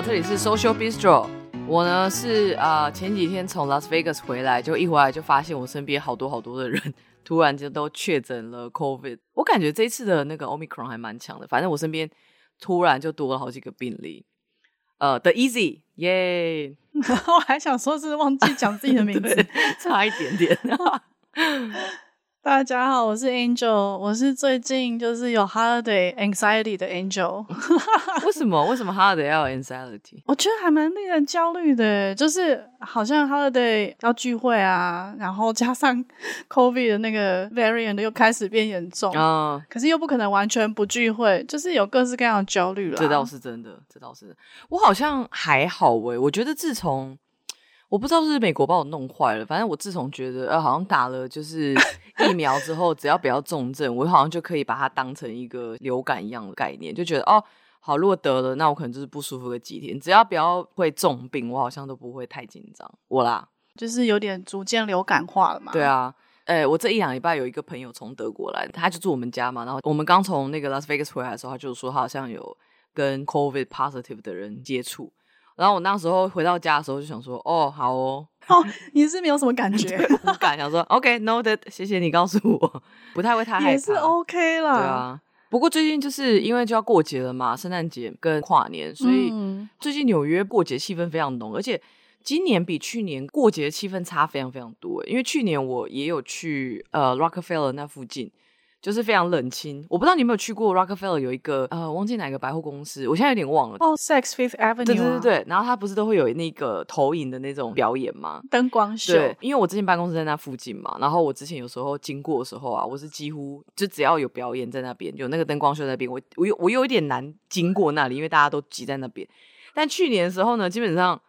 好，这里是 Social Bistro。我呢是啊、呃，前几天从 Las Vegas 回来，就一回来就发现我身边好多好多的人突然间都确诊了 COVID。我感觉这一次的那个 Omicron 还蛮强的，反正我身边突然就多了好几个病例。呃，The Easy，耶！我还想说是忘记讲自己的名字，差一点点。大家好，我是 Angel，我是最近就是有 holiday anxiety 的 Angel。为什么？为什么 holiday 要有 anxiety？我觉得还蛮令人焦虑的，就是好像 holiday 要聚会啊，然后加上 COVID 的那个 variant 又开始变严重啊，嗯、可是又不可能完全不聚会，就是有各式各样的焦虑了。这倒是真的，这倒是。我好像还好诶，我觉得自从。我不知道是美国把我弄坏了，反正我自从觉得呃好像打了就是 疫苗之后，只要不要重症，我好像就可以把它当成一个流感一样的概念，就觉得哦好，如果得了，那我可能就是不舒服个几天，只要不要会重病，我好像都不会太紧张。我啦，就是有点逐渐流感化了嘛。对啊，哎、欸，我这一两礼拜有一个朋友从德国来，他就住我们家嘛，然后我们刚从那个 Las Vegas 回来的时候，他就说他好像有跟 COVID positive 的人接触。然后我那时候回到家的时候就想说，哦，好哦，哦，你是没有什么感觉，不敢想说，OK，noted，谢谢你告诉我，不太会太害怕，也是 OK 啦。对啊，不过最近就是因为就要过节了嘛，圣诞节跟跨年，所以最近纽约过节气氛非常浓，而且今年比去年过节气氛差非常非常多。因为去年我也有去呃 Rockefeller 那附近。就是非常冷清，我不知道你有没有去过 Rockefeller 有一个呃，忘记哪个百货公司，我现在有点忘了。哦、oh，Saks Fifth Avenue。对对对对，然后他不是都会有那个投影的那种表演吗？灯光秀。对，因为我之前办公室在那附近嘛，然后我之前有时候经过的时候啊，我是几乎就只要有表演在那边，有那个灯光秀在那边，我我有我有一点难经过那里，因为大家都挤在那边。但去年的时候呢，基本上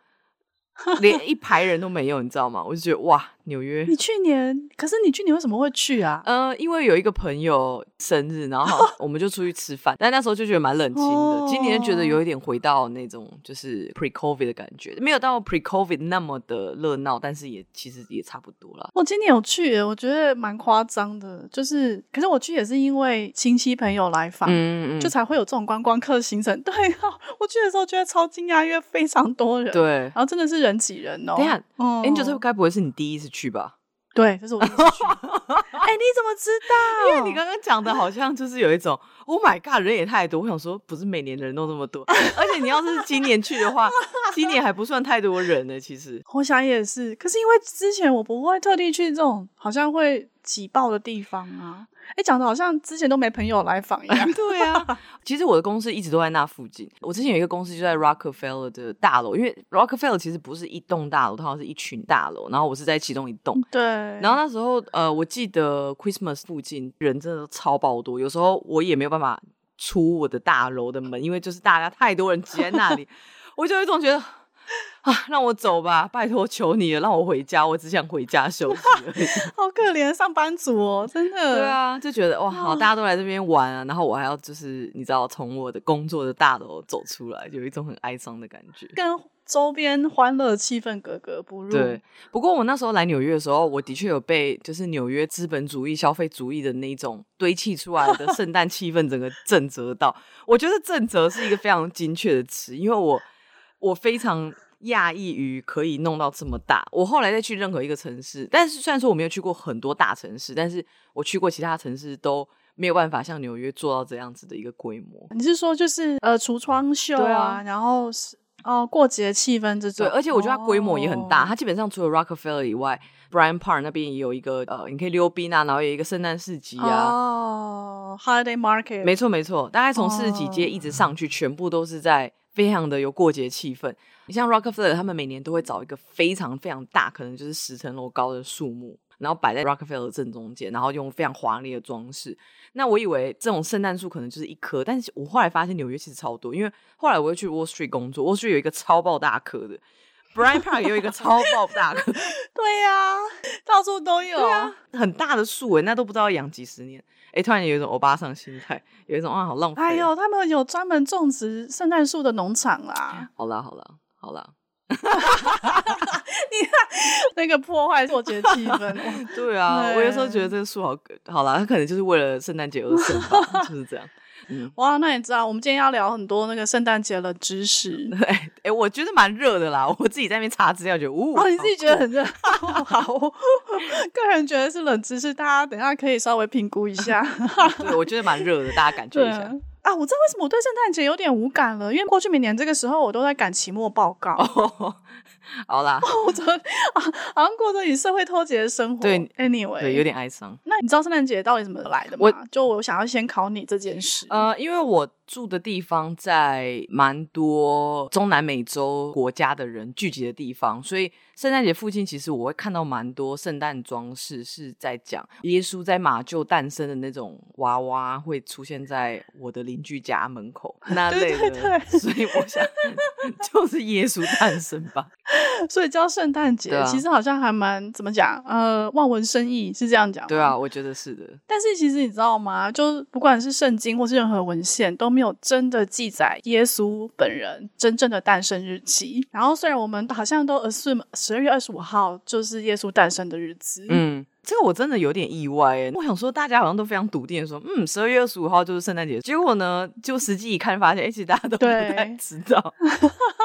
连一排人都没有，你知道吗？我就觉得哇。纽约，你去年，可是你去年为什么会去啊？呃，因为有一个朋友生日，然后 我们就出去吃饭，但那时候就觉得蛮冷清的。哦、今年觉得有一点回到那种就是 pre-COVID 的感觉，没有到 pre-COVID 那么的热闹，但是也其实也差不多了。我今年有去，我觉得蛮夸张的，就是，可是我去也是因为亲戚朋友来访，嗯嗯，就才会有这种观光客行程。对啊，我去的时候觉得超惊讶，因为非常多人，对，然后真的是人挤人哦。等下，嗯，Angel 这该不会是你第一次去吧？对，这是我第一次去。哎、欸，你怎么知道？因为你刚刚讲的好像就是有一种，Oh my God，人也太多。我想说，不是每年的人都这么多，而且你要是今年去的话，今年还不算太多人呢。其实，我想也是。可是因为之前我不会特地去这种好像会挤爆的地方啊。哎，讲的好像之前都没朋友来访一样。对啊，其实我的公司一直都在那附近。我之前有一个公司就在 Rockefeller 的大楼，因为 Rockefeller 其实不是一栋大楼，它好像是一群大楼。然后我是在其中一栋。对。然后那时候，呃，我记得 Christmas 附近人真的超爆多，有时候我也没有办法出我的大楼的门，因为就是大家太多人挤在那里，我就有一种觉得。啊，让我走吧，拜托求你了，让我回家，我只想回家休息。好可怜，上班族哦，真的。对啊，就觉得哇，好，大家都来这边玩啊，然后我还要就是你知道，从我的工作的大楼走出来，有一种很哀伤的感觉，跟周边欢乐气氛格格不入。对，不过我那时候来纽约的时候，我的确有被就是纽约资本主义消费主义的那种堆砌出来的圣诞气氛整个 震慑到。我觉得震慑是一个非常精确的词，因为我我非常。讶异于可以弄到这么大。我后来再去任何一个城市，但是虽然说我没有去过很多大城市，但是我去过其他城市都没有办法像纽约做到这样子的一个规模。你是说就是呃橱窗秀啊，啊然后是哦过节气氛这种。对，而且我觉得它规模也很大。哦、它基本上除了 Rockefeller 以外，Bryant Park 那边也有一个呃，你可以溜冰啊，然后有一个圣诞市集啊。哦，Holiday Market。没错没错，大概从市集街一直上去，哦、全部都是在非常的有过节气氛。你像 Rockefeller，他们每年都会找一个非常非常大，可能就是十层楼高的树木，然后摆在 Rockefeller 正中间，然后用非常华丽的装饰。那我以为这种圣诞树可能就是一棵，但是我后来发现纽约其实超多，因为后来我又去 Wall Street 工作，Wall Street 有一个超爆大棵的，Bryant Park 也有一个超爆大棵，对呀、啊，到处都有，啊，很大的树诶，那都不知道要养几十年。哎，突然有一种欧巴桑心态，有一种啊，好浪费。哎呦，他们有专门种植圣诞树的农场啦。好啦，好啦。好了，你看那个破坏过节 气氛。对啊，对我有时候觉得这个树好，好啦，他可能就是为了圣诞节而生吧，就是这样。嗯、哇，那你知道我们今天要聊很多那个圣诞节的知识？对，哎、欸，我觉得蛮热的啦，我自己在那边查资料，觉得，呜，哦，你自己觉得很热，好，个人觉得是冷知识，大家等一下可以稍微评估一下。对，我觉得蛮热的，大家感觉一下。啊，我知道为什么我对圣诞节有点无感了，因为过去每年这个时候我都在赶期末报告。好啦，我觉得啊，好像过着与社会脱节的生活。对，anyway，对，有点哀伤。那你知道圣诞节到底怎么来的吗？我就我想要先考你这件事。呃，因为我。住的地方在蛮多中南美洲国家的人聚集的地方，所以圣诞节附近其实我会看到蛮多圣诞装饰，是在讲耶稣在马厩诞生的那种娃娃会出现在我的邻居家门口 那类的，对对对，所以我想 就是耶稣诞生吧。所以叫圣诞节，啊、其实好像还蛮怎么讲，呃，望文生义是这样讲。对啊，我觉得是的。但是其实你知道吗？就不管是圣经或是任何文献都没有。真的记载耶稣本人真正的诞生日期。然后虽然我们好像都 assume 十二月二十五号就是耶稣诞生的日子，嗯，这个我真的有点意外哎。我想说大家好像都非常笃定的说，嗯，十二月二十五号就是圣诞节。结果呢，就实际一看发现，其实大家都不太知道。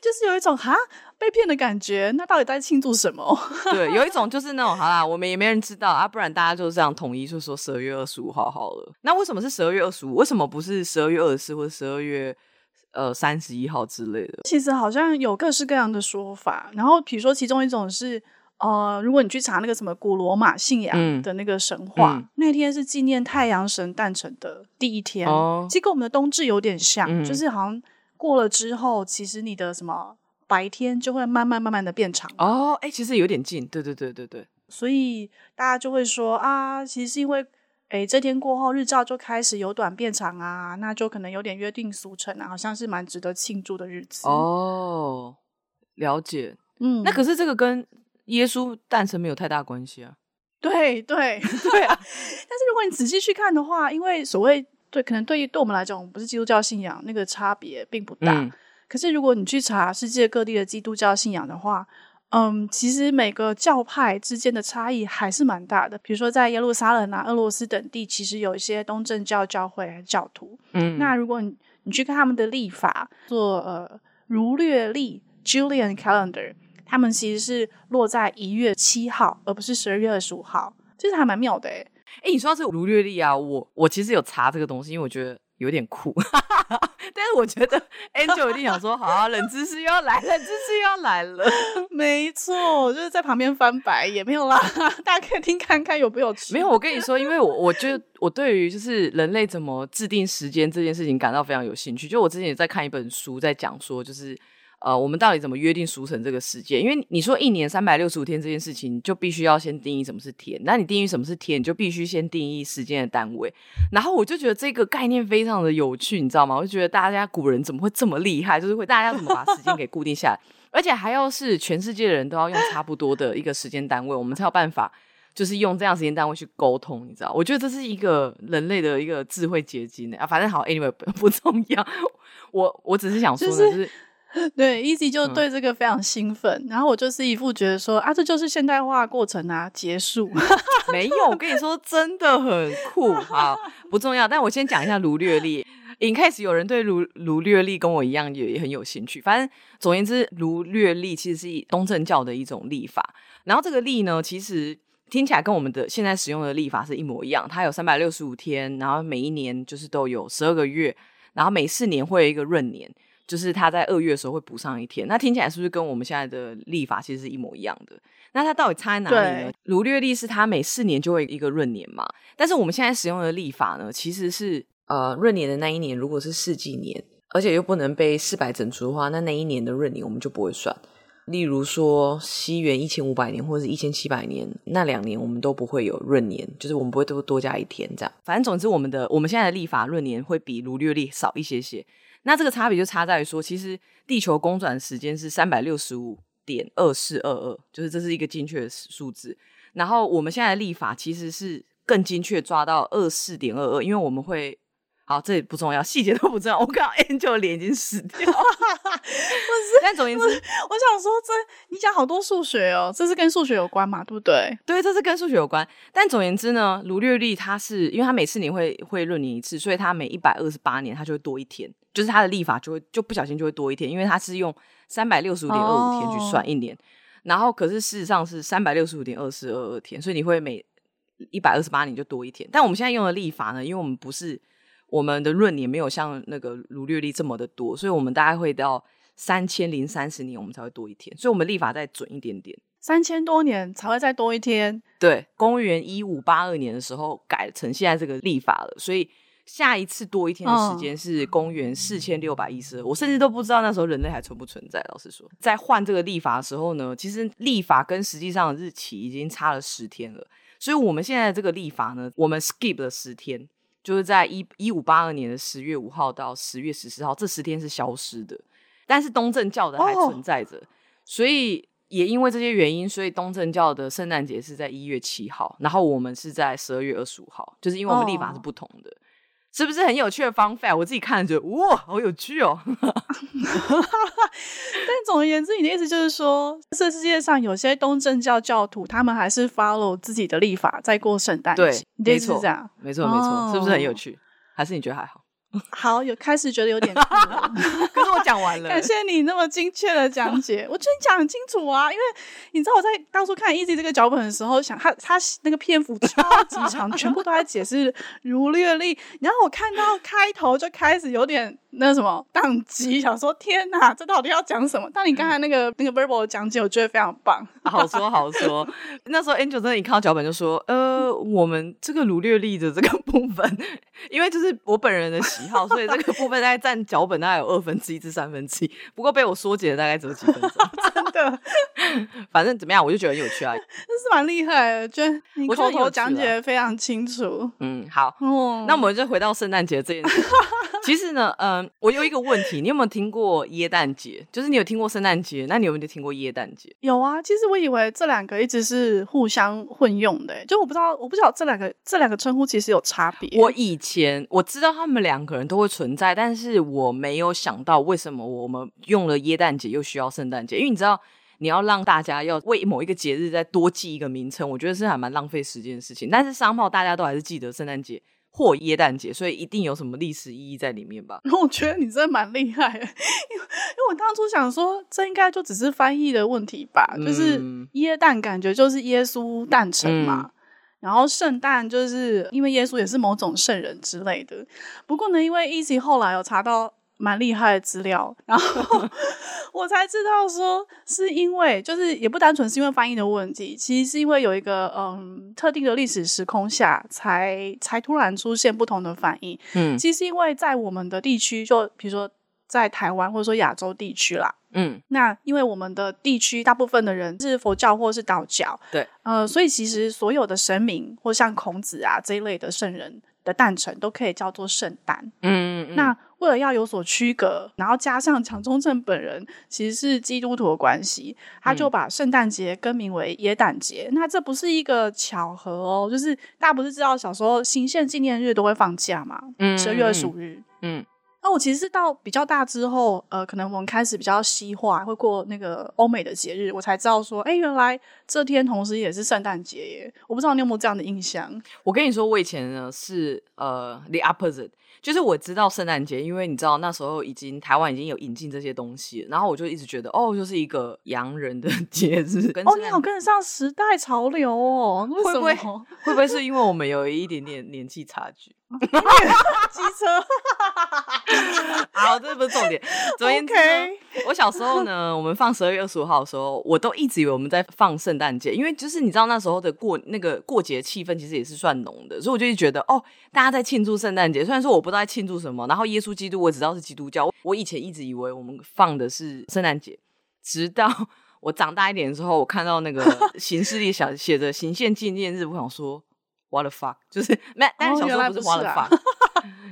就是有一种哈被骗的感觉，那到底在庆祝什么？对，有一种就是那种好啦，我们也没人知道啊，不然大家就这样统一就说十二月二十五号好了。那为什么是十二月二十五？为什么不是十二月二十四或者十二月呃三十一号之类的？其实好像有各式各样的说法。然后比如说其中一种是呃，如果你去查那个什么古罗马信仰的那个神话，嗯嗯、那天是纪念太阳神诞辰的第一天，哦、其实跟我们的冬至有点像，嗯、就是好像。过了之后，其实你的什么白天就会慢慢慢慢的变长哦。哎，其实有点近，对对对对对。所以大家就会说啊，其实是因为哎这天过后日照就开始由短变长啊，那就可能有点约定俗成啊，好像是蛮值得庆祝的日子哦。了解，嗯，那可是这个跟耶稣诞生没有太大关系啊。对对 对啊！但是如果你仔细去看的话，因为所谓。对，可能对于对我们来讲，我们不是基督教信仰，那个差别并不大。嗯、可是如果你去查世界各地的基督教信仰的话，嗯，其实每个教派之间的差异还是蛮大的。比如说在耶路撒冷啊、俄罗斯等地，其实有一些东正教教会教徒。嗯，那如果你你去看他们的历法，做呃儒略历 （Julian Calendar），他们其实是落在一月七号，而不是十二月二十五号，其实还蛮妙的诶哎，你说到这个儒略历啊，我我其实有查这个东西，因为我觉得有点酷。但是我觉得 Angel 一定想说，好啊，冷知识又要来，冷知识又要来了。没错，就是在旁边翻白眼，没有啦，大家可以听看看有没有趣。没有，我跟你说，因为我我觉得我对于就是人类怎么制定时间这件事情感到非常有兴趣。就我之前也在看一本书，在讲说就是。呃，我们到底怎么约定俗成这个时间？因为你说一年三百六十五天这件事情，就必须要先定义什么是天。那你定义什么是天，你就必须先定义时间的单位。然后我就觉得这个概念非常的有趣，你知道吗？我就觉得大家古人怎么会这么厉害？就是会大家要怎么把时间给固定下来，而且还要是全世界的人都要用差不多的一个时间单位，我们才有办法就是用这样时间单位去沟通，你知道？我觉得这是一个人类的一个智慧结晶啊。反正好，anyway 不 重要。我我只是想说的就是。就是 对，Easy 就对这个非常兴奋，嗯、然后我就是一副觉得说啊，这就是现代化过程啊，结束。没有，我跟你说，真的很酷。好，不重要，但我先讲一下儒略历。一开始有人对儒儒略历跟我一样也也很有兴趣。反正总而言之，儒略历其实是东正教的一种历法。然后这个历呢，其实听起来跟我们的现在使用的历法是一模一样。它有三百六十五天，然后每一年就是都有十二个月，然后每四年会有一个闰年。就是他在二月的时候会补上一天，那听起来是不是跟我们现在的历法其实是一模一样的？那它到底差在哪里呢？儒略历是它每四年就会一个闰年嘛，但是我们现在使用的历法呢，其实是呃闰年的那一年如果是四纪年，而且又不能被四百整除的话，那那一年的闰年我们就不会算。例如说西元一千五百年或者是一千七百年，那两年我们都不会有闰年，就是我们不会多多加一天这样。反正总之，我们的我们现在的历法闰年会比儒略历少一些些。那这个差别就差在于说，其实地球公转时间是三百六十五点二四二二，就是这是一个精确的数字。然后我们现在立法其实是更精确抓到二四点二二，因为我们会好，这也不重要，细节都不重要。我看到 Angel 脸已经死掉了。不是，但总言之，我想说这，这你讲好多数学哦，这是跟数学有关嘛？对不对？对，这是跟数学有关。但总言之呢，卢略历它是因为它每四年会会闰年一次，所以它每一百二十八年它就会多一天，就是它的历法就会就不小心就会多一天，因为它是用三百六十五点二五天去算一年。哦、然后可是事实上是三百六十五点二四二二天，所以你会每一百二十八年就多一天。但我们现在用的历法呢，因为我们不是。我们的闰年没有像那个儒略历这么的多，所以我们大概会到三千零三十年，我们才会多一天，所以我们历法再准一点点，三千多年才会再多一天。对，公元一五八二年的时候改成现在这个历法了，所以下一次多一天的时间是公元四千六百一十二。我甚至都不知道那时候人类还存不存在。老实说，在换这个历法的时候呢，其实历法跟实际上的日期已经差了十天了，所以我们现在这个历法呢，我们 skip 了十天。就是在一一五八二年的十月五号到十月十四号这十天是消失的，但是东正教的还存在着，oh. 所以也因为这些原因，所以东正教的圣诞节是在一月七号，然后我们是在十二月二十五号，就是因为我们历法是不同的。Oh. 是不是很有趣的 fun fact？我自己看着觉得哇，好有趣哦！但总而言之，你的意思就是说，这世界上有些东正教教徒，他们还是 follow 自己的历法在过圣诞节。对，你的意思是这样？没错，没错，没错，是不是很有趣？还是你觉得还好？好，有开始觉得有点，可是我讲完了。感谢你那么精确的讲解，我觉得你讲很清楚啊。因为你知道我在当初看 Easy 这个脚本的时候，想他他那个篇幅超级长，全部都在解释如略历。然后我看到开头就开始有点。那什么宕机，想说天哪，这到底要讲什么？但你刚才那个那个 verbal 的讲解，我觉得非常棒，好说好说。那时候 Angel 真的，一看到脚本就说：“呃，我们这个如略历的这个部分，因为就是我本人的喜好，所以这个部分大概占脚本大概有二分之一至三分之一。不过被我缩减了大概只有几分钟，真的。反正怎么样，我就觉得很有趣啊，这是蛮厉害的，觉得你口头讲解的非常清楚。嗯，好，哦，那我们就回到圣诞节这件事。其实呢，嗯。我有一个问题，你有没有听过耶诞节？就是你有听过圣诞节，那你有没有听过耶诞节？有啊，其实我以为这两个一直是互相混用的，就我不知道，我不知道这两个这两个称呼其实有差别。我以前我知道他们两个人都会存在，但是我没有想到为什么我们用了耶诞节又需要圣诞节，因为你知道你要让大家要为某一个节日再多记一个名称，我觉得是还蛮浪费时间的事情。但是商号大家都还是记得圣诞节。或耶诞节，所以一定有什么历史意义在里面吧？我觉得你真的蛮厉害的，因为因为我当初想说，这应该就只是翻译的问题吧。嗯、就是耶诞感觉就是耶稣诞辰嘛，嗯、然后圣诞就是因为耶稣也是某种圣人之类的。不过呢，因为 Easy 后来有查到。蛮厉害的资料，然后 我才知道说，是因为就是也不单纯是因为翻译的问题，其实是因为有一个嗯特定的历史时空下，才才突然出现不同的反应。嗯，其实因为在我们的地区，就比如说在台湾或者说亚洲地区啦，嗯，那因为我们的地区大部分的人是佛教或是道教，对，呃，所以其实所有的神明或像孔子啊这一类的圣人的诞辰都可以叫做圣诞。嗯那。为了要有所区隔，然后加上 蒋中正本人其实是基督徒的关系，他就把圣诞节更名为耶诞节。嗯、那这不是一个巧合哦，就是大家不是知道小时候行宪纪念日都会放假嘛？嗯，十二月二十五日。嗯。那我其实是到比较大之后，呃，可能我们开始比较西化，会过那个欧美的节日，我才知道说，哎，原来这天同时也是圣诞节耶！我不知道你有没有这样的印象？我跟你说，我以前呢是呃 the opposite，就是我知道圣诞节，因为你知道那时候已经台湾已经有引进这些东西，然后我就一直觉得哦，就是一个洋人的 节日。跟哦，你好跟得上时代潮流哦！会不会会不会是因为我们有一点点年纪差距？机车。好，这不是重点。昨天，Okay. 我小时候呢，我们放十二月二十五号的时候，我都一直以为我们在放圣诞节，因为就是你知道那时候的过那个过节气氛其实也是算浓的，所以我就一直觉得哦，大家在庆祝圣诞节。虽然说我不知道在庆祝什么，然后耶稣基督我只知道是基督教，我以前一直以为我们放的是圣诞节，直到我长大一点的时候，我看到那个行事历小写着行宪纪念日，我想说 what the fuck，就是没，但是小时候不是 what the fuck。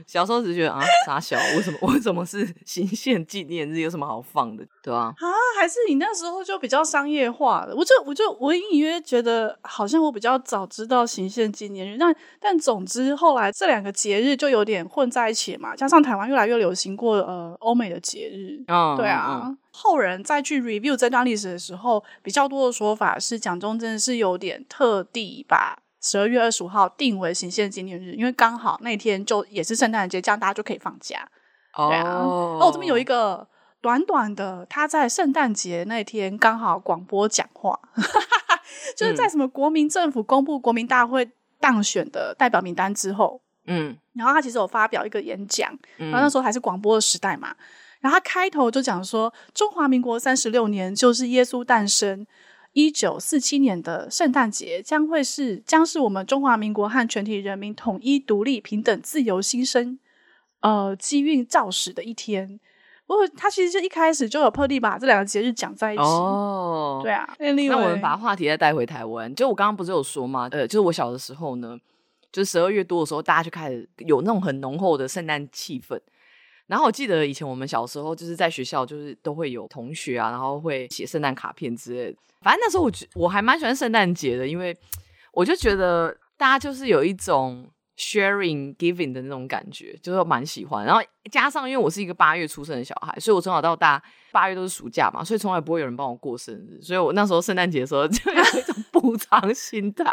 小时候只觉得啊，傻小，为什么 为什么是行宪纪念日？有什么好放的，对啊？啊，还是你那时候就比较商业化的？我就我就我隐隐约觉得，好像我比较早知道行宪纪念日。但但总之，后来这两个节日就有点混在一起嘛。加上台湾越来越流行过呃欧美的节日，嗯，对啊。嗯、后人再去 review 这段历史的时候，比较多的说法是，蒋中正是有点特地把。十二月二十五号定为行宪纪念日，因为刚好那天就也是圣诞节，这样大家就可以放假。哦，对啊，哦，我这边有一个短短的，他在圣诞节那天刚好广播讲话，就是在什么国民政府公布国民大会当选的代表名单之后，嗯，然后他其实有发表一个演讲，然后那时候还是广播的时代嘛，然后他开头就讲说，中华民国三十六年就是耶稣诞生。一九四七年的圣诞节将会是将是我们中华民国和全体人民统一、独立、平等、自由新生，呃，机运肇始的一天。不过，他其实就一开始就有特地把这两个节日讲在一起。哦，对啊。Anyway, 那我们把话题再带回台湾。就我刚刚不是有说吗？呃，就是我小的时候呢，就是十二月多的时候，大家就开始有那种很浓厚的圣诞气氛。然后我记得以前我们小时候就是在学校，就是都会有同学啊，然后会写圣诞卡片之类的。反正那时候我觉我还蛮喜欢圣诞节的，因为我就觉得大家就是有一种 sharing giving 的那种感觉，就是蛮喜欢。然后加上因为我是一个八月出生的小孩，所以我从小到大八月都是暑假嘛，所以从来不会有人帮我过生日。所以我那时候圣诞节的时候就有一种 补偿心态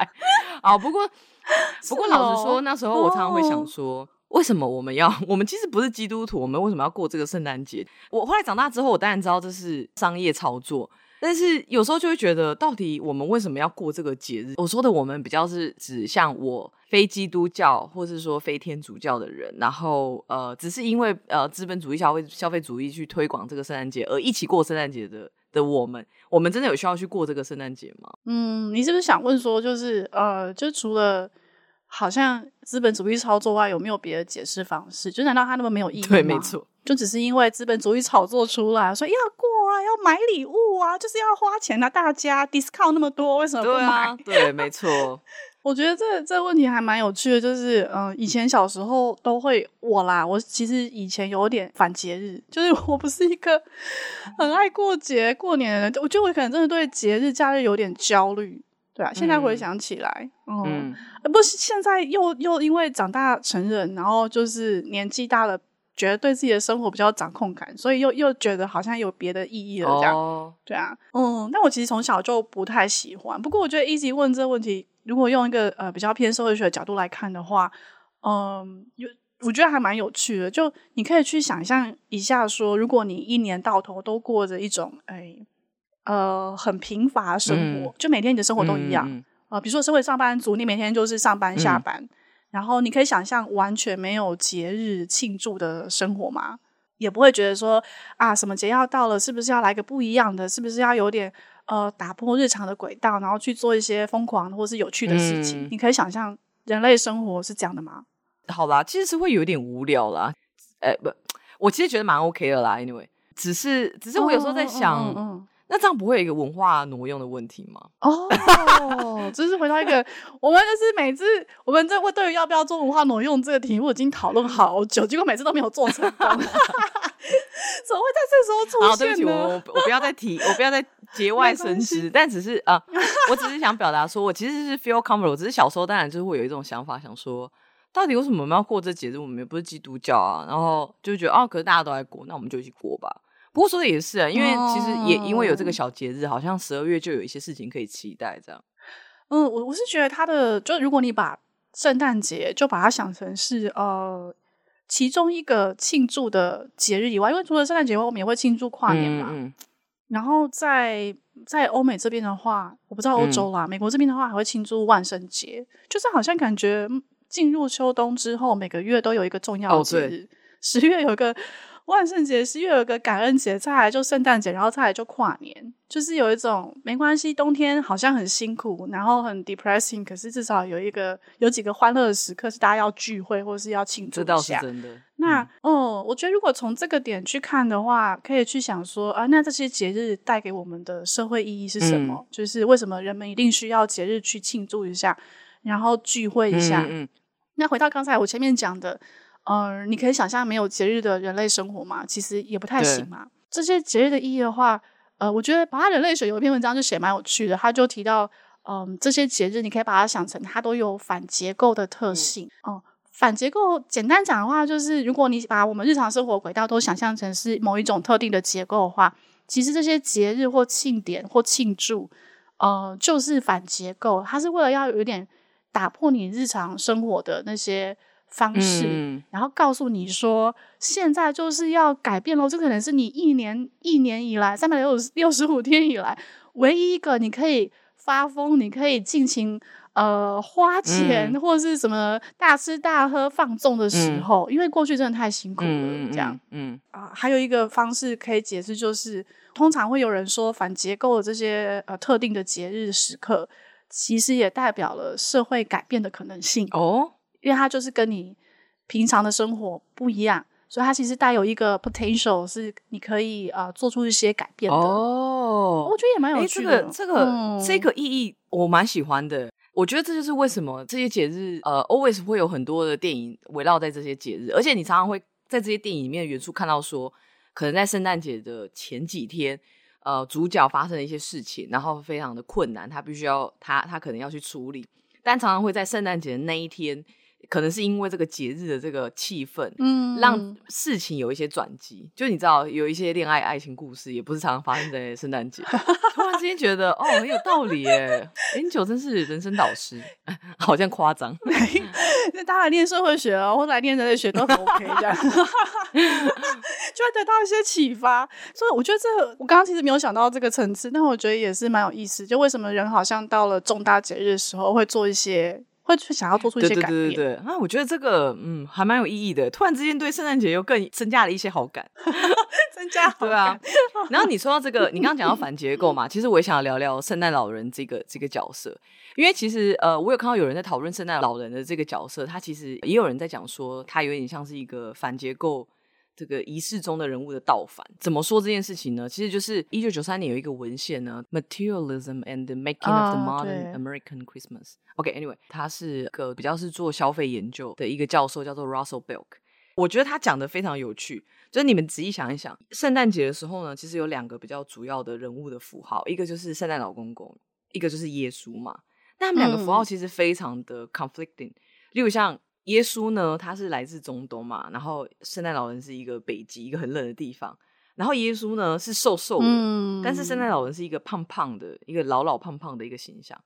啊。不过 不过老实说，那时候我常常会想说。为什么我们要？我们其实不是基督徒，我们为什么要过这个圣诞节？我后来长大之后，我当然知道这是商业操作，但是有时候就会觉得，到底我们为什么要过这个节日？我说的我们比较是指像我非基督教，或是说非天主教的人，然后呃，只是因为呃资本主义消费消费主义去推广这个圣诞节而一起过圣诞节的的我们，我们真的有需要去过这个圣诞节吗？嗯，你是不是想问说，就是呃，就除了。好像资本主义操作外，有没有别的解释方式？就难道他那么没有意义吗？对，没错，就只是因为资本主义炒作出来，说要过啊，要买礼物啊，就是要花钱啊，大家 discount 那么多，为什么不买？对啊，对，没错。我觉得这这个问题还蛮有趣的，就是嗯、呃，以前小时候都会我啦，我其实以前有点反节日，就是我不是一个很爱过节过年的人，我觉得我可能真的对节日假日有点焦虑。对啊，现在回想起来，嗯，不是现在又又因为长大成人，然后就是年纪大了，觉得对自己的生活比较掌控感，所以又又觉得好像有别的意义了这样。哦、对啊，嗯，但我其实从小就不太喜欢。不过我觉得 Easy 问这个问题，如果用一个呃比较偏社会学的角度来看的话，嗯，有我觉得还蛮有趣的。就你可以去想象一下说，说如果你一年到头都过着一种哎。呃，很贫乏的生活，嗯、就每天你的生活都一样。嗯、呃，比如说，身为上班族，你每天就是上班下班，嗯、然后你可以想象完全没有节日庆祝的生活吗？也不会觉得说啊，什么节要到了，是不是要来个不一样的？是不是要有点呃打破日常的轨道，然后去做一些疯狂或是有趣的事情？嗯、你可以想象人类生活是这样的吗？好啦，其实是会有点无聊啦。哎，不，我其实觉得蛮 OK 的啦。Anyway，只是只是我有时候在想。那这样不会有一个文化挪用的问题吗？哦，就是回到一个，我们就是每次我们这会对于要不要做文化挪用这个题目已经讨论好久，结果每次都没有做成功，怎么会在这时候出现呢？啊，对不起，我我不要再提，我不要再节外生枝，但只是啊，我只是想表达说，我其实是 feel comfortable，只是小时候当然就是会有一种想法，想说到底为什么我们要过这节日？我们也不是基督教啊，然后就觉得哦，可是大家都在过，那我们就一起过吧。不过说的也是啊，因为其实也因为有这个小节日，好像十二月就有一些事情可以期待这样。嗯，我我是觉得它的，就如果你把圣诞节就把它想成是呃其中一个庆祝的节日以外，因为除了圣诞节外，我们也会庆祝跨年嘛。嗯嗯。然后在在欧美这边的话，我不知道欧洲啦，嗯、美国这边的话还会庆祝万圣节，就是好像感觉进入秋冬之后，每个月都有一个重要的节日，十、哦、月有一个。万圣节是又有一个感恩节，再来就圣诞节，然后再来就跨年，就是有一种没关系，冬天好像很辛苦，然后很 depressing，可是至少有一个有几个欢乐的时刻是大家要聚会或是要庆祝一下。这倒是真的。那嗯，嗯，我觉得如果从这个点去看的话，可以去想说啊，那这些节日带给我们的社会意义是什么？嗯、就是为什么人们一定需要节日去庆祝一下，然后聚会一下？那回到刚才我前面讲的。呃，你可以想象没有节日的人类生活嘛，其实也不太行嘛。这些节日的意义的话，呃，我觉得把它人类学有一篇文章就写蛮有趣的，他就提到，嗯、呃，这些节日你可以把它想成它都有反结构的特性哦、嗯呃。反结构简单讲的话，就是如果你把我们日常生活轨道都想象成是某一种特定的结构的话，其实这些节日或庆典或庆祝，呃，就是反结构，它是为了要有点打破你日常生活的那些。方式，嗯、然后告诉你说，现在就是要改变喽。这可能是你一年一年以来三百六六十五天以来唯一一个你可以发疯、你可以尽情呃花钱、嗯、或者是什么大吃大喝放纵的时候。嗯、因为过去真的太辛苦了，嗯、这样。嗯，嗯啊，还有一个方式可以解释，就是通常会有人说，反结构的这些呃特定的节日时刻，其实也代表了社会改变的可能性哦。因为它就是跟你平常的生活不一样，所以它其实带有一个 potential，是你可以呃做出一些改变的。哦，我觉得也蛮有趣的。这个这个、嗯、这个意义我蛮喜欢的。我觉得这就是为什么这些节日呃 always 会有很多的电影围绕在这些节日，而且你常常会在这些电影里面的元素看到说，可能在圣诞节的前几天，呃，主角发生了一些事情，然后非常的困难，他必须要他他可能要去处理，但常常会在圣诞节的那一天。可能是因为这个节日的这个气氛，嗯，让事情有一些转机。就你知道，有一些恋爱爱情故事，也不是常常发生在圣诞节。突然之间觉得，哦，很有道理耶！Angel 真是人生导师，好像夸张。那大家来念社会学哦，或者来念人类学都很 OK，这样就会得到一些启发。所以我觉得这个，我刚刚其实没有想到这个层次，但我觉得也是蛮有意思。就为什么人好像到了重大节日的时候会做一些。会去想要做出一些改变，对对对对，啊，我觉得这个嗯还蛮有意义的。突然之间对圣诞节又更增加了一些好感，增加好感对啊。然后你说到这个，你刚刚讲到反结构嘛，其实我也想要聊聊圣诞老人这个这个角色，因为其实呃，我有看到有人在讨论圣诞老人的这个角色，他其实也有人在讲说，他有点像是一个反结构。这个仪式中的人物的倒反，怎么说这件事情呢？其实就是一九九三年有一个文献呢，《Materialism and the Making of the Modern American Christmas》。OK，Anyway，他是个比较是做消费研究的一个教授，叫做 Russell Belk。我觉得他讲的非常有趣，就是你们仔细想一想，圣诞节的时候呢，其实有两个比较主要的人物的符号，一个就是圣诞老公公，一个就是耶稣嘛。那他们两个符号其实非常的 conflicting，嗯，例如像。耶稣呢，他是来自中东嘛，然后圣诞老人是一个北极一个很冷的地方，然后耶稣呢是瘦瘦的，嗯、但是圣诞老人是一个胖胖的，一个老老胖胖的一个形象。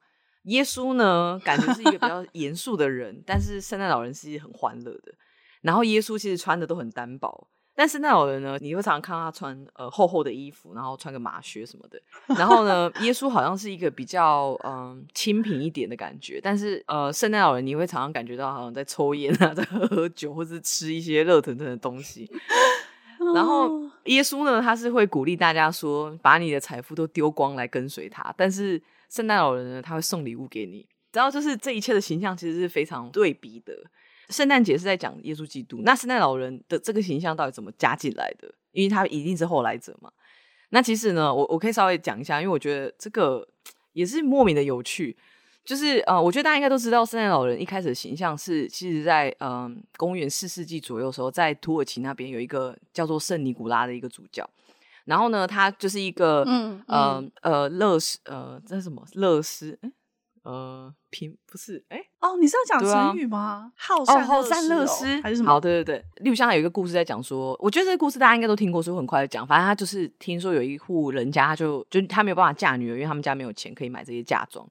耶稣呢，感觉是一个比较 严肃的人，但是圣诞老人是很欢乐的。然后耶稣其实穿的都很单薄。但是那种人呢，你会常常看到他穿呃厚厚的衣服，然后穿个马靴什么的。然后呢，耶稣好像是一个比较嗯清贫一点的感觉。但是呃，圣诞老人你会常常感觉到好像在抽烟啊，在喝喝酒，或是吃一些热腾腾的东西。然后耶稣呢，他是会鼓励大家说，把你的财富都丢光来跟随他。但是圣诞老人呢，他会送礼物给你。然后就是这一切的形象其实是非常对比的。圣诞节是在讲耶稣基督，那圣诞老人的这个形象到底怎么加进来的？因为他一定是后来者嘛。那其实呢，我我可以稍微讲一下，因为我觉得这个也是莫名的有趣。就是呃，我觉得大家应该都知道，圣诞老人一开始的形象是，其实在嗯、呃、公元四世纪左右的时候，在土耳其那边有一个叫做圣尼古拉的一个主教。然后呢，他就是一个嗯，嗯呃呃乐师呃这是什么乐师？呃，平不是哎、欸、哦，你是要讲成语吗？啊、好善好善乐施还是什么？好，对对对，例如像有一个故事在讲说，我觉得这个故事大家应该都听过，所以我很快就讲。反正他就是听说有一户人家，他就就他没有办法嫁女儿，因为他们家没有钱可以买这些嫁妆。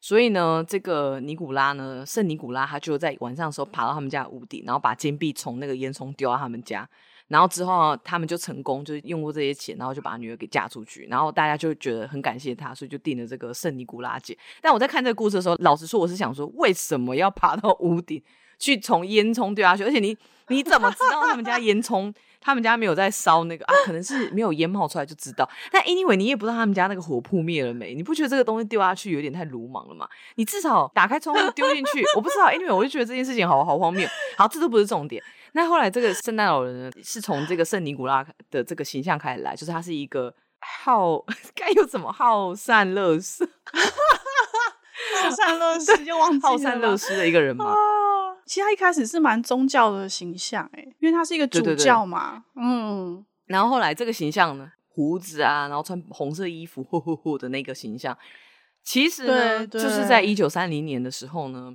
所以呢，这个尼古拉呢，圣尼古拉，他就在晚上的时候爬到他们家的屋顶，然后把金币从那个烟囱丢到他们家。然后之后他们就成功，就是用过这些钱，然后就把女儿给嫁出去。然后大家就觉得很感谢他，所以就定了这个圣尼古拉节。但我在看这个故事的时候，老实说，我是想说，为什么要爬到屋顶去从烟囱掉下去？而且你你怎么知道他们家烟囱，他们家没有在烧那个啊？可能是没有烟冒出来就知道。但 anyway，你也不知道他们家那个火扑灭了没？你不觉得这个东西丢下去有点太鲁莽了吗？你至少打开窗户丢进去。我不知道，anyway，我就觉得这件事情好好荒谬。好，这都不是重点。那后来这个圣诞老人呢，是从这个圣尼古拉的这个形象开始来，就是他是一个好 该又怎么好善乐施，好善乐施就忘记好善乐施的一个人嘛。其实他一开始是蛮宗教的形象，哎，因为他是一个主教嘛，对对对嗯。然后后来这个形象呢，胡子啊，然后穿红色衣服，呼呼呼的那个形象，其实呢，就是在一九三零年的时候呢，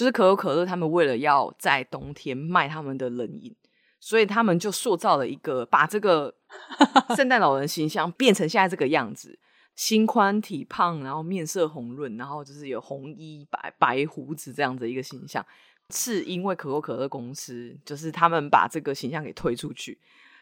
就是可口可乐他们为了要在冬天卖他们的冷饮，所以他们就塑造了一个把这个 圣诞老人形象变成现在这个样子。心宽体胖，然后面色红润，然后就是有红衣白白胡子这样子一个形象，是因为可口可乐公司就是他们把这个形象给推出去。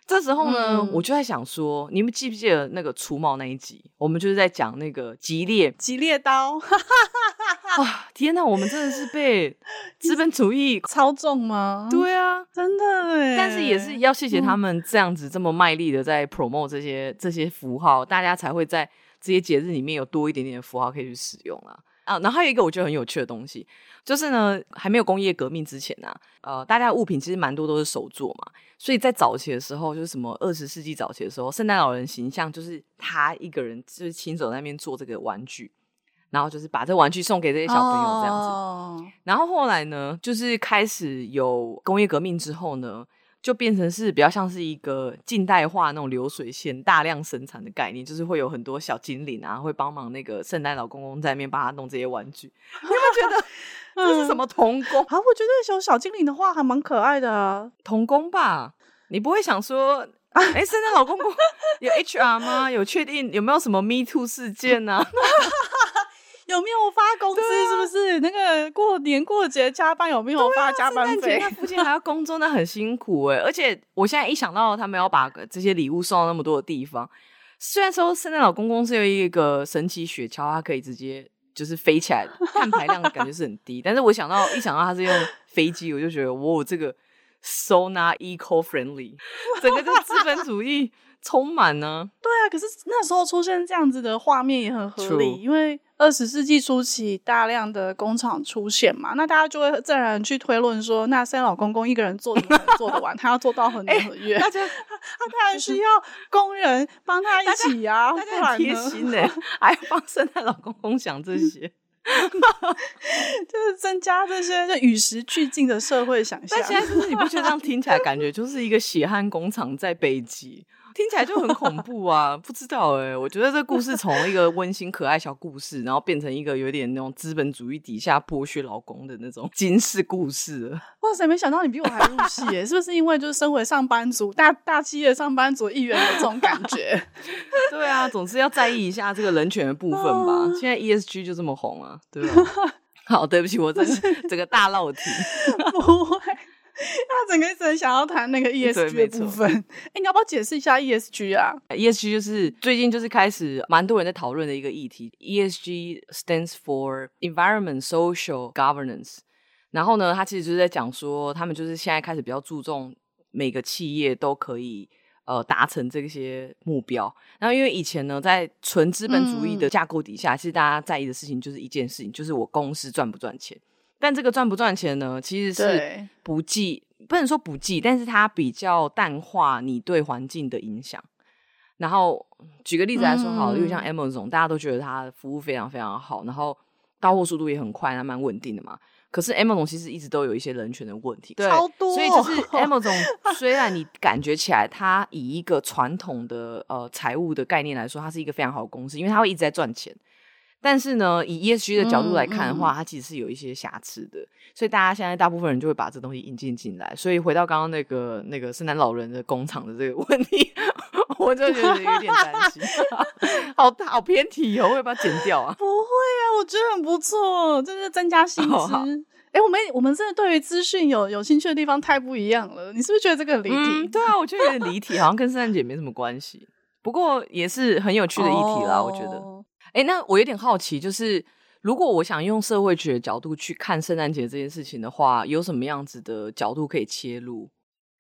这时候呢，嗯、我就在想说，你们记不记得那个除毛那一集？我们就是在讲那个吉列吉列刀。哇，天哪，我们真的是被 资本主义 操纵吗？对啊，真的哎。但是也是要谢谢他们这样子这么卖力的在 promote 这些这些符号，大家才会在。这些节日里面有多一点点的符号可以去使用啊啊！然后还有一个我觉得很有趣的东西，就是呢，还没有工业革命之前呢、啊，呃，大家的物品其实蛮多都是手做嘛，所以在早期的时候，就是什么二十世纪早期的时候，圣诞老人形象就是他一个人就是亲手在那边做这个玩具，然后就是把这个玩具送给这些小朋友这样子。Oh. 然后后来呢，就是开始有工业革命之后呢。就变成是比较像是一个近代化那种流水线大量生产的概念，就是会有很多小精灵啊，会帮忙那个圣诞老公公在那边帮他弄这些玩具。你有没有觉得 这是什么童工？啊，我觉得有小精灵的话还蛮可爱的啊，童工吧？你不会想说，哎、欸，圣诞老公公 有 HR 吗？有确定有没有什么 Me Too 事件呢、啊？有没有发工资？是不是、啊、那个过年过节加班有没有发加班费？他父亲还要工作，那很辛苦哎、欸。而且我现在一想到他们要把这些礼物送到那么多的地方，虽然说圣诞老公公是有一个神奇雪橇，它可以直接就是飞起来，碳排量的感觉是很低。但是我想到一想到他是用飞机，我就觉得哇，这个 so not eco friendly，整个就是资本主义充满呢。对啊，可是那时候出现这样子的画面也很合理，因为。二十世纪初期，大量的工厂出现嘛，那大家就会自然去推论说，那圣诞老公公一个人做怎么做得完？他要做到很多个月，欸、大家他他当然需要工人帮他一起啊，大家很贴心呢，还要帮圣诞老公公想这些，就是增加这些就与时俱进的社会想象。但现在就是你不觉得这样听起来感觉就是一个血汗工厂在北极？听起来就很恐怖啊！不知道哎、欸，我觉得这故事从一个温馨可爱小故事，然后变成一个有点那种资本主义底下剥削劳工的那种惊世故事了。哇塞，没想到你比我还入戏耶！是不是因为就是身为上班族，大大企业上班族一员的这种感觉？对啊，总是要在意一下这个人权的部分吧。现在 ESG 就这么红啊，对吧？好，对不起，我真是整个大漏题。不会。他整个一直很想要谈那个 ESG 的部分，哎、欸，你要不要解释一下 ESG 啊？ESG 就是最近就是开始蛮多人在讨论的一个议题。ESG stands for Environment Social Governance。然后呢，他其实就是在讲说，他们就是现在开始比较注重每个企业都可以呃达成这些目标。然后因为以前呢，在纯资本主义的架构底下，嗯、其实大家在意的事情就是一件事情，就是我公司赚不赚钱。但这个赚不赚钱呢？其实是不计，不能说不计，但是它比较淡化你对环境的影响。然后举个例子来说好了，因为、嗯、像 Amazon，大家都觉得它服务非常非常好，然后到货速度也很快，还蛮稳定的嘛。可是 Amazon 其实一直都有一些人权的问题，对，超多。所以就是 Amazon 虽然你感觉起来它以一个传统的呃财务的概念来说，它是一个非常好的公司，因为它会一直在赚钱。但是呢，以 ESG 的角度来看的话，嗯嗯、它其实是有一些瑕疵的，所以大家现在大部分人就会把这东西引进进来。所以回到刚刚那个那个圣诞老人的工厂的这个问题，我就觉得有点担心，好好偏题哦，会把它剪掉啊？不会啊，我觉得很不错，就是增加薪资。哎、欸，我们我们真的对于资讯有有兴趣的地方太不一样了，你是不是觉得这个很离题、嗯？对啊，我觉得有点离题，好像跟圣诞节没什么关系。不过也是很有趣的议题啦，哦、我觉得。哎，那我有点好奇，就是如果我想用社会学的角度去看圣诞节这件事情的话，有什么样子的角度可以切入？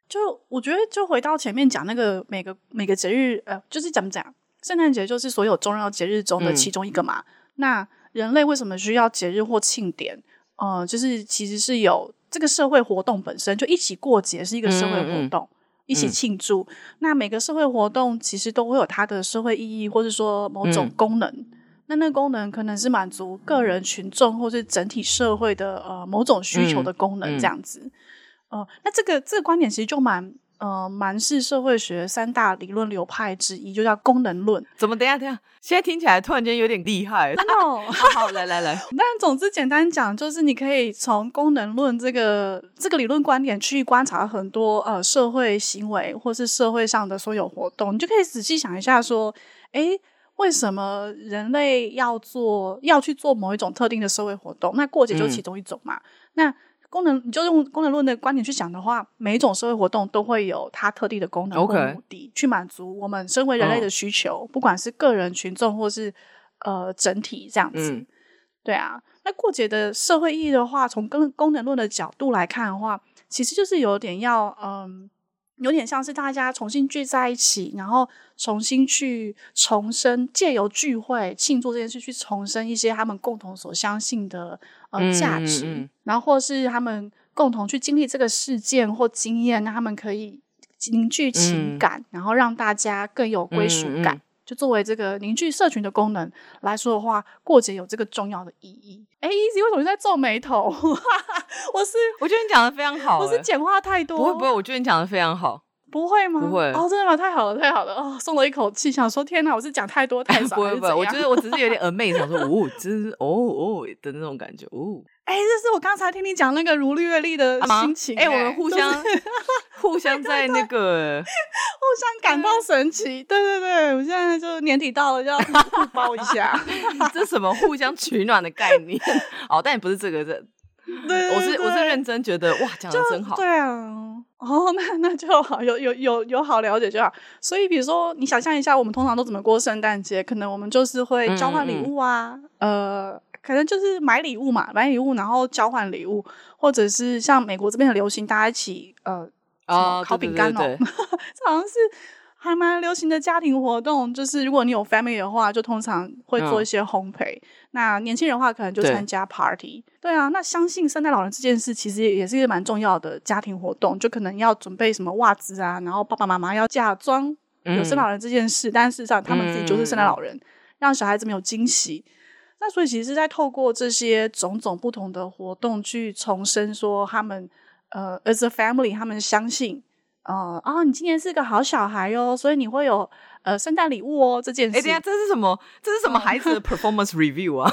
就我觉得，就回到前面讲那个每个每个节日，呃，就是怎么讲，圣诞节就是所有重要节日中的其中一个嘛。嗯、那人类为什么需要节日或庆典？呃，就是其实是有这个社会活动本身就一起过节是一个社会活动，嗯嗯、一起庆祝。嗯、那每个社会活动其实都会有它的社会意义，或者说某种功能。嗯那那个功能可能是满足个人群众或是整体社会的呃某种需求的功能，这样子。嗯嗯、呃，那这个这个观点其实就蛮呃蛮是社会学三大理论流派之一，就叫功能论。怎么？等一下，等一下，现在听起来突然间有点厉害。真的？好，好，来来来。但总之简单讲，就是你可以从功能论这个这个理论观点去观察很多呃社会行为或是社会上的所有活动，你就可以仔细想一下说，诶。为什么人类要做要去做某一种特定的社会活动？那过节就是其中一种嘛。嗯、那功能你就用功能论的观点去想的话，每一种社会活动都会有它特定的功能和目的，去满足我们身为人类的需求，哦、不管是个人群众或是呃整体这样子。嗯、对啊，那过节的社会意义的话，从功功能论的角度来看的话，其实就是有点要嗯。有点像是大家重新聚在一起，然后重新去重生，借由聚会庆祝这件事，去重生一些他们共同所相信的呃价值，嗯嗯嗯，然后或是他们共同去经历这个事件或经验，让他们可以凝聚情感，嗯、然后让大家更有归属感。就作为这个凝聚社群的功能来说的话，过节有这个重要的意义。哎，Easy 为什么在皱眉头？我是我觉得你讲的非常好，我是简化太多。不会不会，我觉得你讲的非常好。不会吗？不会哦，真的吗？太好了，太好了哦，松了一口气，想说天哪，我是讲太多太 少。不会不会，我觉得我只是有点 amazed，想说哦，真是哦哦的那种感觉哦。哎，这是我刚才听你讲那个如律月丽的心情。哎，我们互相 互相在那个 互相感到神奇。对对对，我现在就年底到了，就要互包一下。这什么互相取暖的概念？哦，但也不是这个这。对，我是我是认真觉得哇，讲的真好。对啊，哦，那那就好，有有有有好了解就好。所以比如说，你想象一下，我们通常都怎么过圣诞节？可能我们就是会交换礼物啊，呃。可能就是买礼物嘛，买礼物然后交换礼物，或者是像美国这边很流行，大家一起呃烤饼干哦，这好像是还蛮流行的家庭活动。就是如果你有 family 的话，就通常会做一些烘焙。嗯、那年轻人的话，可能就参加 party 对。对啊，那相信圣诞老人这件事，其实也是一个蛮重要的家庭活动。就可能要准备什么袜子啊，然后爸爸妈妈要假装有圣诞老人这件事，嗯、但事实上他们自己就是圣诞老人，嗯、让小孩子们有惊喜。那所以其实是在透过这些种种不同的活动去重申说他们呃，as a family，他们相信呃啊，你今年是个好小孩哦，所以你会有呃圣诞礼物哦这件事。哎，等下这是什么？这是什么孩子的 performance review 啊？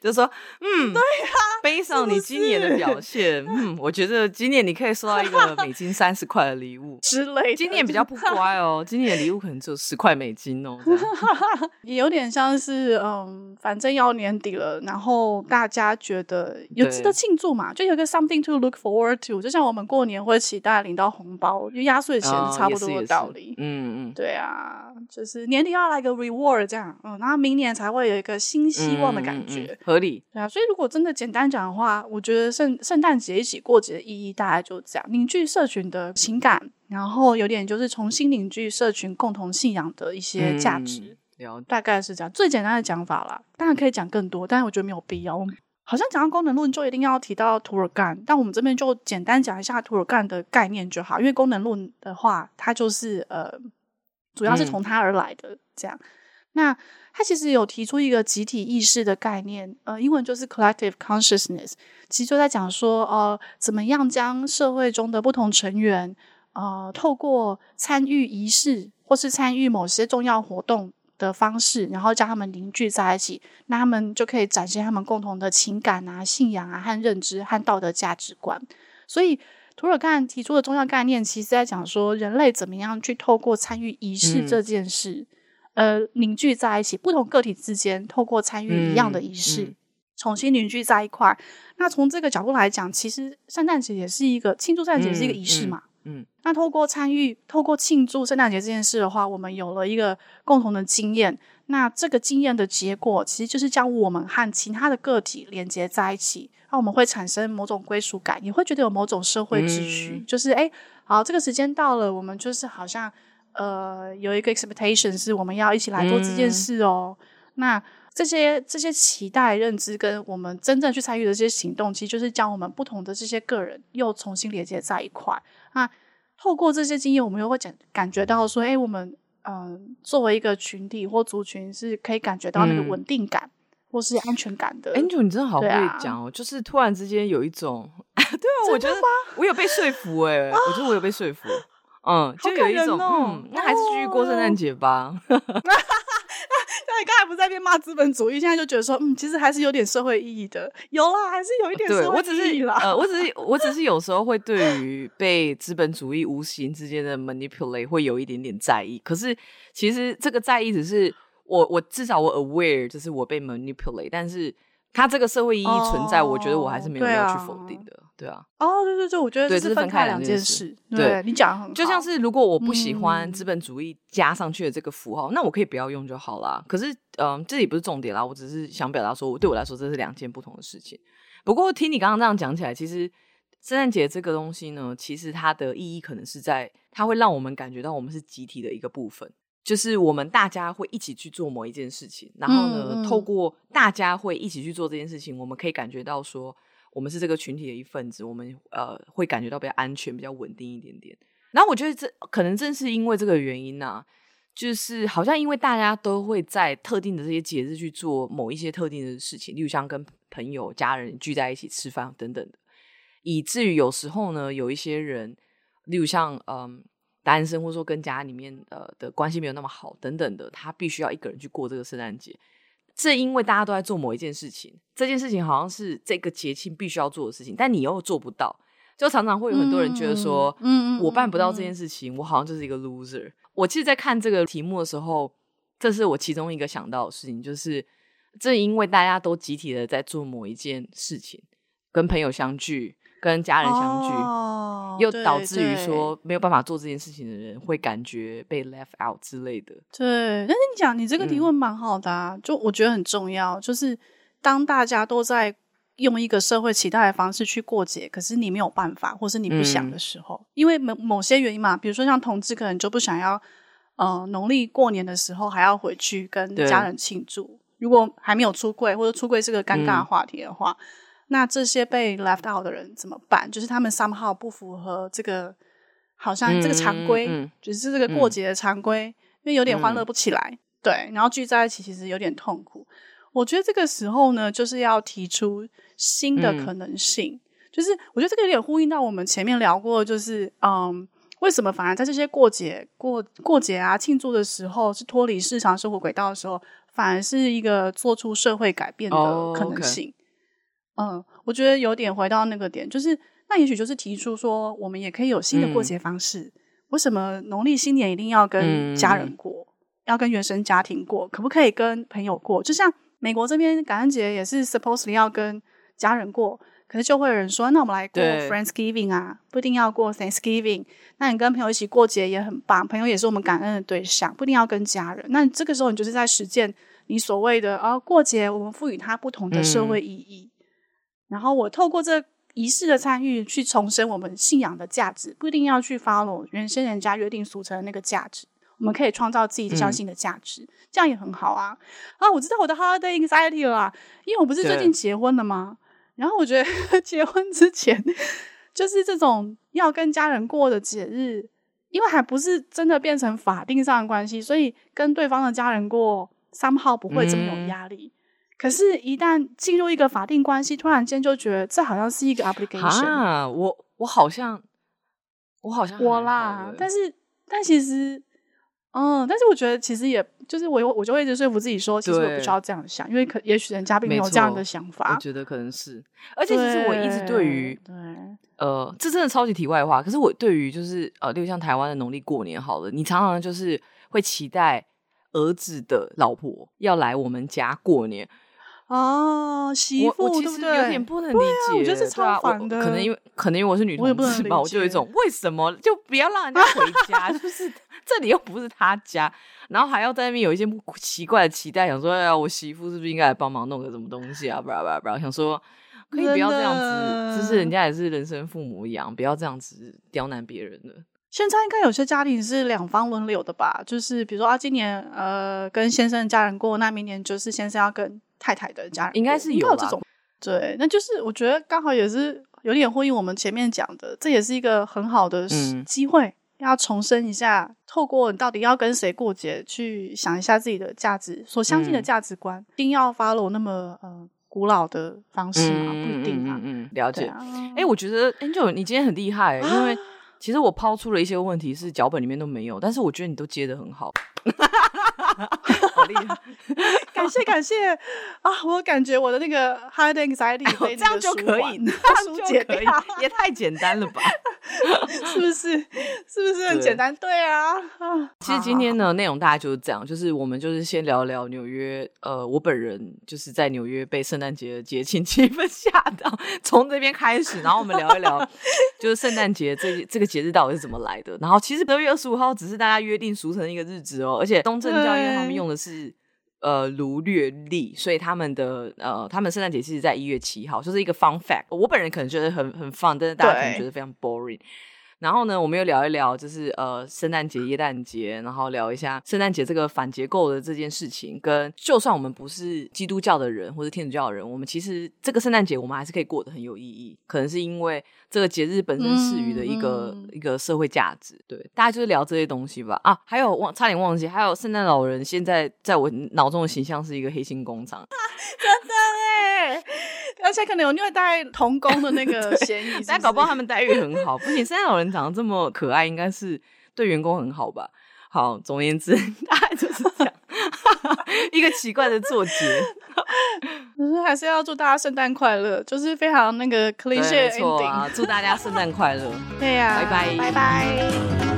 就是说，嗯，对呀，背上你今年的表现，嗯，我觉得今年你可以收到一个美金三十块的礼物之类。今年比较不乖哦，今年的礼物可能只有十块美金哦。也有点像是，嗯，反正要年底了，然后大家觉得有值得庆祝嘛，就有个 something to look forward to，就像我们过年会期待领到红包，就压岁钱差不多的道理。嗯嗯，对啊，就是年底要来个 reward 这样，嗯，然后明年才会有一个新希望的感觉。合理，对啊，所以如果真的简单讲的话，我觉得圣圣诞节一起过节的意义大概就这样，凝聚社群的情感，然后有点就是重新凝聚社群共同信仰的一些价值，嗯、大概是这样，最简单的讲法啦。当然可以讲更多，但是我觉得没有必要。好像讲到功能论就一定要提到涂尔干，但我们这边就简单讲一下涂尔干的概念就好，因为功能论的话，它就是呃，主要是从他而来的、嗯、这样。那他其实有提出一个集体意识的概念，呃，英文就是 collective consciousness，其实就在讲说，呃，怎么样将社会中的不同成员，呃，透过参与仪式或是参与某些重要活动的方式，然后将他们凝聚在一起，那他们就可以展现他们共同的情感啊、信仰啊和认知和道德价值观。所以，涂尔干提出的重要概念，其实在讲说，人类怎么样去透过参与仪式这件事。嗯呃，凝聚在一起，不同个体之间透过参与一样的仪式，嗯嗯、重新凝聚在一块。那从这个角度来讲，其实圣诞节也是一个庆祝圣诞节也是一个仪式嘛。嗯，嗯嗯，那透过参与，透过庆祝圣诞节这件事的话，我们有了一个共同的经验。那这个经验的结果，其实就是将我们和其他的个体连接在一起。那我们会产生某种归属感，也会觉得有某种社会秩序，嗯、就是哎，好，这个时间到了，我们就是好像。呃，有一个 expectation 是我们要一起来做这件事哦。嗯、那这些这些期待、认知跟我们真正去参与的这些行动，其实就是将我们不同的这些个人又重新连接在一块。那透过这些经验，我们又会感感觉到说，哎，我们嗯、呃，作为一个群体或族群，是可以感觉到那个稳定感、嗯、或是安全感的。Angel，你真的好会讲哦，啊、就是突然之间有一种，对啊，我觉得我有被说服哎、欸，我觉得我有被说服，嗯，就有一种，哦、嗯，那还是继续过圣诞节吧。那你刚才不是在那边骂资本主义，现在就觉得说，嗯，其实还是有点社会意义的，有啦，还是有一点社会意义啦。呃，我只是，我只是有时候会对于被资本主义无形之间的 manipulate 会有一点点在意。可是其实这个在意只是我，我至少我 aware 就是我被 manipulate，但是。它这个社会意义存在，我觉得我还是没有要去否定的，对啊。哦，对对对，我觉得这是分开两件事。对，你讲很。就像是如果我不喜欢资本主义加上去的这个符号，那我可以不要用就好啦。可是，嗯，这里不是重点啦，我只是想表达说，对我来说这是两件不同的事情。不过听你刚刚这样讲起来，其实圣诞节这个东西呢，其实它的意义可能是在它会让我们感觉到我们是集体的一个部分。就是我们大家会一起去做某一件事情，然后呢，嗯、透过大家会一起去做这件事情，我们可以感觉到说，我们是这个群体的一份子，我们呃会感觉到比较安全、比较稳定一点点。然后我觉得这可能正是因为这个原因呢、就是好像因为大家都会在特定的这些节日去做某一些特定的事情，例如像跟朋友、家人聚在一起吃饭等等的，以至于有时候呢，有一些人，例如像嗯。单身或者说跟家里面呃的关系没有那么好等等的，他必须要一个人去过这个圣诞节。正因为大家都在做某一件事情，这件事情好像是这个节庆必须要做的事情，但你又做不到，就常常会有很多人觉得说，嗯，我办不到这件事情，我好像就是一个 loser。我其实，在看这个题目的时候，这是我其中一个想到的事情，就是正因为大家都集体的在做某一件事情，跟朋友相聚。跟家人相聚，哦、又导致于说没有办法做这件事情的人会感觉被 left out 之类的。对，但是你讲你这个提问蛮好的啊，嗯、就我觉得很重要。就是当大家都在用一个社会期待的方式去过节，可是你没有办法，或是你不想的时候，嗯、因为某某些原因嘛，比如说像同志可能就不想要，呃，农历过年的时候还要回去跟家人庆祝。如果还没有出柜，或者出柜是个尴尬的话题的话。嗯那这些被 left out 的人怎么办？就是他们 somehow 不符合这个，好像这个常规，嗯嗯、就是这个过节的常规，嗯、因为有点欢乐不起来，嗯、对，然后聚在一起其实有点痛苦。我觉得这个时候呢，就是要提出新的可能性，嗯、就是我觉得这个有点呼应到我们前面聊过，就是嗯，为什么反而在这些过节、过过节啊、庆祝的时候，是脱离日常生活轨道的时候，反而是一个做出社会改变的可能性。Oh, okay. 嗯，我觉得有点回到那个点，就是那也许就是提出说，我们也可以有新的过节方式。嗯、为什么农历新年一定要跟家人过，嗯、要跟原生家庭过？可不可以跟朋友过？就像美国这边感恩节也是 supposedly 要跟家人过，可是就会有人说，那我们来过 Friendsgiving 啊，不一定要过 Thanksgiving。那你跟朋友一起过节也很棒，朋友也是我们感恩的对象，不一定要跟家人。那这个时候你就是在实践你所谓的啊，过节我们赋予它不同的社会意义。嗯然后我透过这仪式的参与，去重申我们信仰的价值，不一定要去 follow 原先人家约定俗成的那个价值，我们可以创造自己相信的价值，嗯、这样也很好啊。啊，我知道我的 holiday anxiety 了啦，因为我不是最近结婚了吗？然后我觉得 结婚之前，就是这种要跟家人过的节日，因为还不是真的变成法定上的关系，所以跟对方的家人过，somehow 不会这么有压力。嗯可是，一旦进入一个法定关系，突然间就觉得这好像是一个 obligation 啊！我我好像，我好像我啦，但是但其实，嗯，但是我觉得其实也就是我我就会一直说服自己说，其实我不需要这样想，因为可也许人家并没有这样的想法。我觉得可能是，而且其实我一直对于，对呃，这真的超级题外话。可是我对于就是呃，例如像台湾的农历过年好了，你常常就是会期待儿子的老婆要来我们家过年。哦，媳妇，我其实有点不能理解，我觉得是超烦的。可能因为可能因为我是女同志吧，我就有一种为什么就不要让人家回家？就是这里又不是他家，然后还要在那边有一些奇怪的期待，想说哎呀，我媳妇是不是应该来帮忙弄个什么东西啊？不不不，想说可以不要这样子，就是人家也是人生父母一样，不要这样子刁难别人了。现在应该有些家庭是两方轮流的吧？就是比如说啊，今年呃跟先生的家人过，那明年就是先生要跟。太太的家人应该是有，有这种，对，那就是我觉得刚好也是有点呼应我们前面讲的，这也是一个很好的机会，嗯、要重申一下，透过你到底要跟谁过节，去想一下自己的价值，所相信的价值观，嗯、一定要 follow 那么呃古老的方式吗？嗯、不一定啊。嗯，嗯，了解。哎、啊欸，我觉得 Angel 你今天很厉害、欸，因为其实我抛出了一些问题是脚本里面都没有，但是我觉得你都接的很好。好厉害！感谢感谢啊！我感觉我的那个 hard anxiety 被这样就可以，这样就可以，也太简单了吧？是不是？是不是很简单？对，对啊。其实今天呢，内容大概就是这样，就是我们就是先聊聊纽约。呃，我本人就是在纽约被圣诞节的节庆气氛吓到，从这边开始，然后我们聊一聊，就是圣诞节这这个节日到底是怎么来的。然后其实十二月二十五号只是大家约定俗成的一个日子哦，而且东正教因为他们用的是。呃，卢略历，所以他们的呃，他们圣诞节其实在一月七号，就是一个 fun fact。我本人可能觉得很很 fun，但是大家可能觉得非常 boring。然后呢，我们又聊一聊，就是呃，圣诞节、耶诞节，然后聊一下圣诞节这个反结构的这件事情。跟就算我们不是基督教的人或者天主教的人，我们其实这个圣诞节我们还是可以过得很有意义。可能是因为这个节日本身赐予的一个、嗯、一个社会价值。对，大家就是聊这些东西吧。啊，还有忘差点忘记，还有圣诞老人现在在我脑中的形象是一个黑心工厂，真的哎。而且可能有虐待童工的那个 嫌疑但搞不好他们待遇很好。不仅，圣诞老人长得这么可爱，应该是对员工很好吧？好，总而言之，大概就是这样，一个奇怪的作结。可是还是要祝大家圣诞快乐，就是非常那个 cliche ending。祝大家圣诞快乐。对呀、啊，拜拜，拜拜。